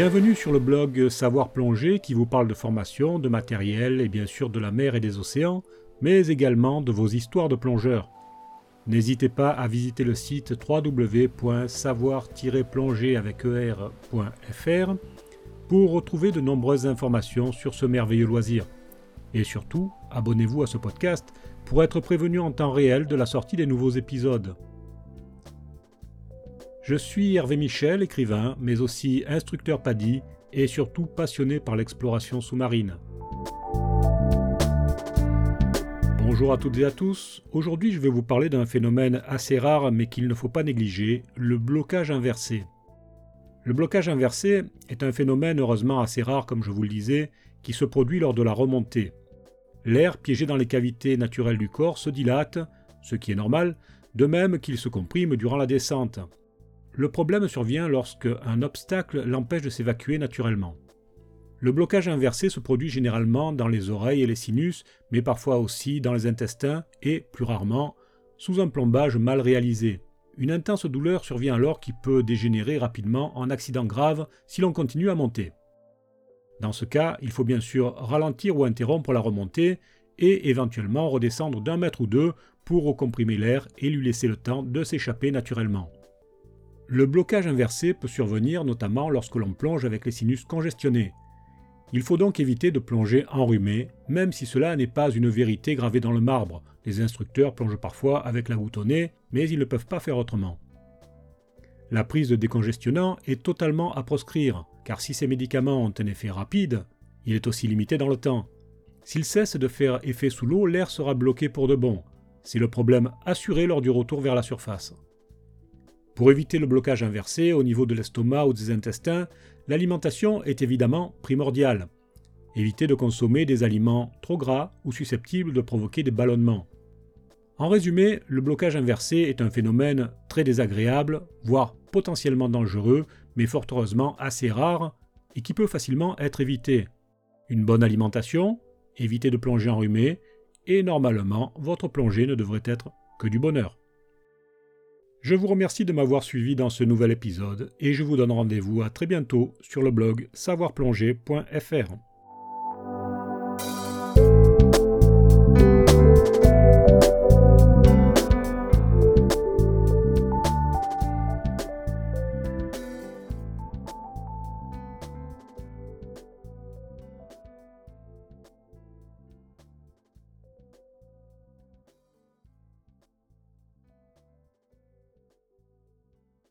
Bienvenue sur le blog Savoir Plonger qui vous parle de formation, de matériel et bien sûr de la mer et des océans, mais également de vos histoires de plongeurs. N'hésitez pas à visiter le site www.savoir-plonger.fr pour retrouver de nombreuses informations sur ce merveilleux loisir. Et surtout, abonnez-vous à ce podcast pour être prévenu en temps réel de la sortie des nouveaux épisodes. Je suis Hervé Michel, écrivain, mais aussi instructeur PADI et surtout passionné par l'exploration sous-marine. Bonjour à toutes et à tous. Aujourd'hui, je vais vous parler d'un phénomène assez rare mais qu'il ne faut pas négliger, le blocage inversé. Le blocage inversé est un phénomène heureusement assez rare, comme je vous le disais, qui se produit lors de la remontée. L'air piégé dans les cavités naturelles du corps se dilate, ce qui est normal, de même qu'il se comprime durant la descente. Le problème survient lorsque un obstacle l'empêche de s'évacuer naturellement. Le blocage inversé se produit généralement dans les oreilles et les sinus, mais parfois aussi dans les intestins et, plus rarement, sous un plombage mal réalisé. Une intense douleur survient alors qui peut dégénérer rapidement en accident grave si l'on continue à monter. Dans ce cas, il faut bien sûr ralentir ou interrompre la remontée et éventuellement redescendre d'un mètre ou deux pour recomprimer l'air et lui laisser le temps de s'échapper naturellement. Le blocage inversé peut survenir notamment lorsque l'on plonge avec les sinus congestionnés. Il faut donc éviter de plonger enrhumé, même si cela n'est pas une vérité gravée dans le marbre. Les instructeurs plongent parfois avec la goutte au mais ils ne peuvent pas faire autrement. La prise de décongestionnant est totalement à proscrire, car si ces médicaments ont un effet rapide, il est aussi limité dans le temps. S'ils cessent de faire effet sous l'eau, l'air sera bloqué pour de bon. C'est le problème assuré lors du retour vers la surface. Pour éviter le blocage inversé au niveau de l'estomac ou des intestins, l'alimentation est évidemment primordiale. Évitez de consommer des aliments trop gras ou susceptibles de provoquer des ballonnements. En résumé, le blocage inversé est un phénomène très désagréable, voire potentiellement dangereux, mais fort heureusement assez rare et qui peut facilement être évité. Une bonne alimentation, évitez de plonger enrhumé, et normalement votre plongée ne devrait être que du bonheur. Je vous remercie de m'avoir suivi dans ce nouvel épisode et je vous donne rendez-vous à très bientôt sur le blog savoirplonger.fr.